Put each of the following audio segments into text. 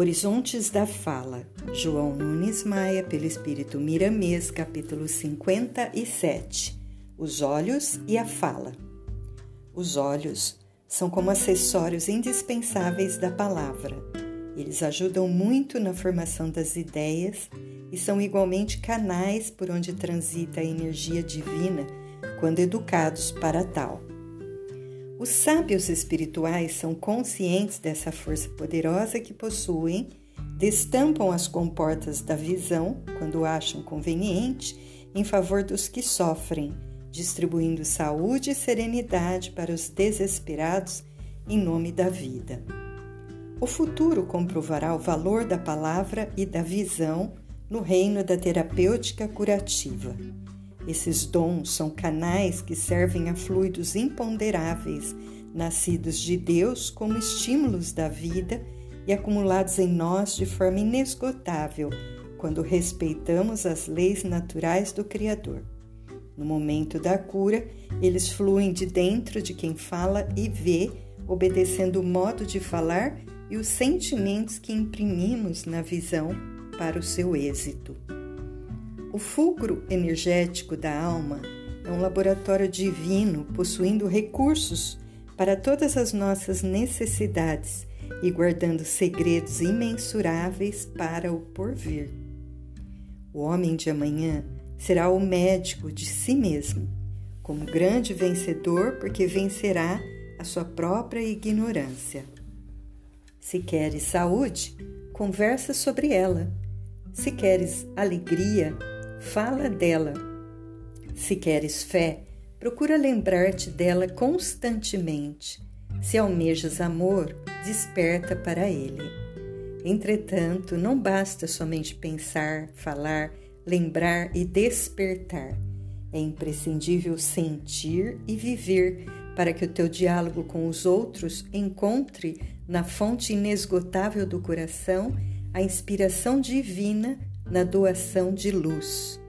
Horizontes da Fala, João Nunes Maia, pelo Espírito Miramês, capítulo 57. Os olhos e a fala. Os olhos são como acessórios indispensáveis da palavra. Eles ajudam muito na formação das ideias e são igualmente canais por onde transita a energia divina quando educados para tal. Os sábios espirituais são conscientes dessa força poderosa que possuem, destampam as comportas da visão, quando acham conveniente, em favor dos que sofrem, distribuindo saúde e serenidade para os desesperados em nome da vida. O futuro comprovará o valor da palavra e da visão no reino da terapêutica curativa. Esses dons são canais que servem a fluidos imponderáveis, nascidos de Deus como estímulos da vida e acumulados em nós de forma inesgotável quando respeitamos as leis naturais do Criador. No momento da cura, eles fluem de dentro de quem fala e vê, obedecendo o modo de falar e os sentimentos que imprimimos na visão para o seu êxito. O fulcro energético da alma é um laboratório divino possuindo recursos para todas as nossas necessidades e guardando segredos imensuráveis para o porvir. O homem de amanhã será o médico de si mesmo, como grande vencedor, porque vencerá a sua própria ignorância. Se queres saúde, conversa sobre ela. Se queres alegria, fala dela. Se queres fé, procura lembrar-te dela constantemente. Se almejas amor, desperta para ele. Entretanto, não basta somente pensar, falar, lembrar e despertar. É imprescindível sentir e viver para que o teu diálogo com os outros encontre na fonte inesgotável do coração a inspiração divina na doação de luz.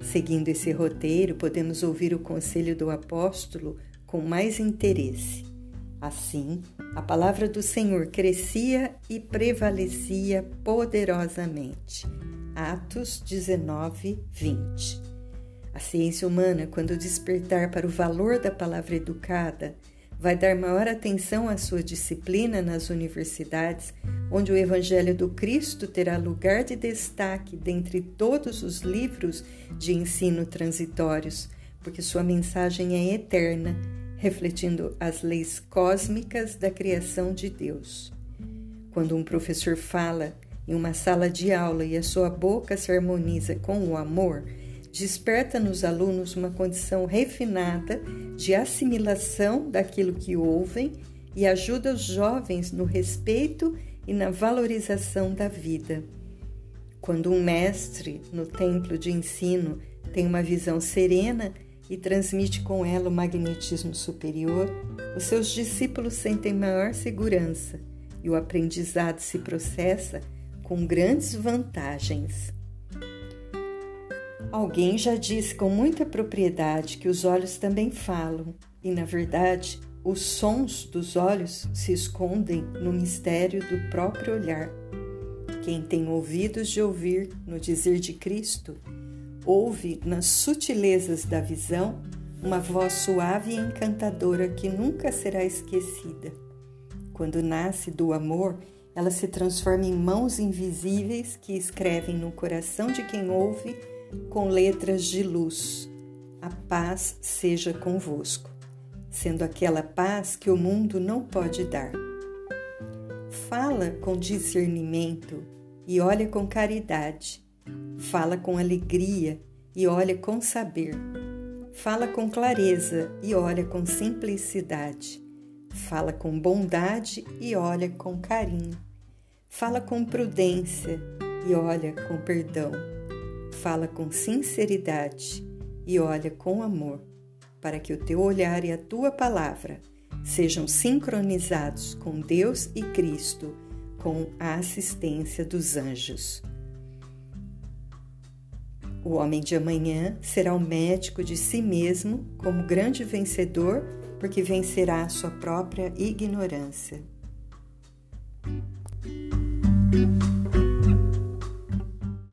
Seguindo esse roteiro, podemos ouvir o conselho do apóstolo com mais interesse. Assim, a palavra do Senhor crescia e prevalecia poderosamente. Atos 19, 20. A ciência humana, quando despertar para o valor da palavra educada, vai dar maior atenção à sua disciplina nas universidades, onde o Evangelho do Cristo terá lugar de destaque dentre todos os livros de ensino transitórios, porque sua mensagem é eterna, refletindo as leis cósmicas da criação de Deus. Quando um professor fala em uma sala de aula e a sua boca se harmoniza com o amor, desperta nos alunos uma condição refinada de assimilação daquilo que ouvem e ajuda os jovens no respeito e na valorização da vida. Quando um mestre no templo de ensino tem uma visão serena e transmite com ela o magnetismo superior, os seus discípulos sentem maior segurança e o aprendizado se processa com grandes vantagens. Alguém já disse com muita propriedade que os olhos também falam, e na verdade, os sons dos olhos se escondem no mistério do próprio olhar. Quem tem ouvidos de ouvir no dizer de Cristo, ouve nas sutilezas da visão uma voz suave e encantadora que nunca será esquecida. Quando nasce do amor, ela se transforma em mãos invisíveis que escrevem no coração de quem ouve com letras de luz. A paz seja convosco, sendo aquela paz que o mundo não pode dar. Fala com discernimento e olha com caridade. Fala com alegria e olha com saber. Fala com clareza e olha com simplicidade. Fala com bondade e olha com carinho. Fala com prudência e olha com perdão fala com sinceridade e olha com amor, para que o teu olhar e a tua palavra sejam sincronizados com Deus e Cristo, com a assistência dos anjos. O homem de amanhã será o médico de si mesmo como grande vencedor, porque vencerá a sua própria ignorância.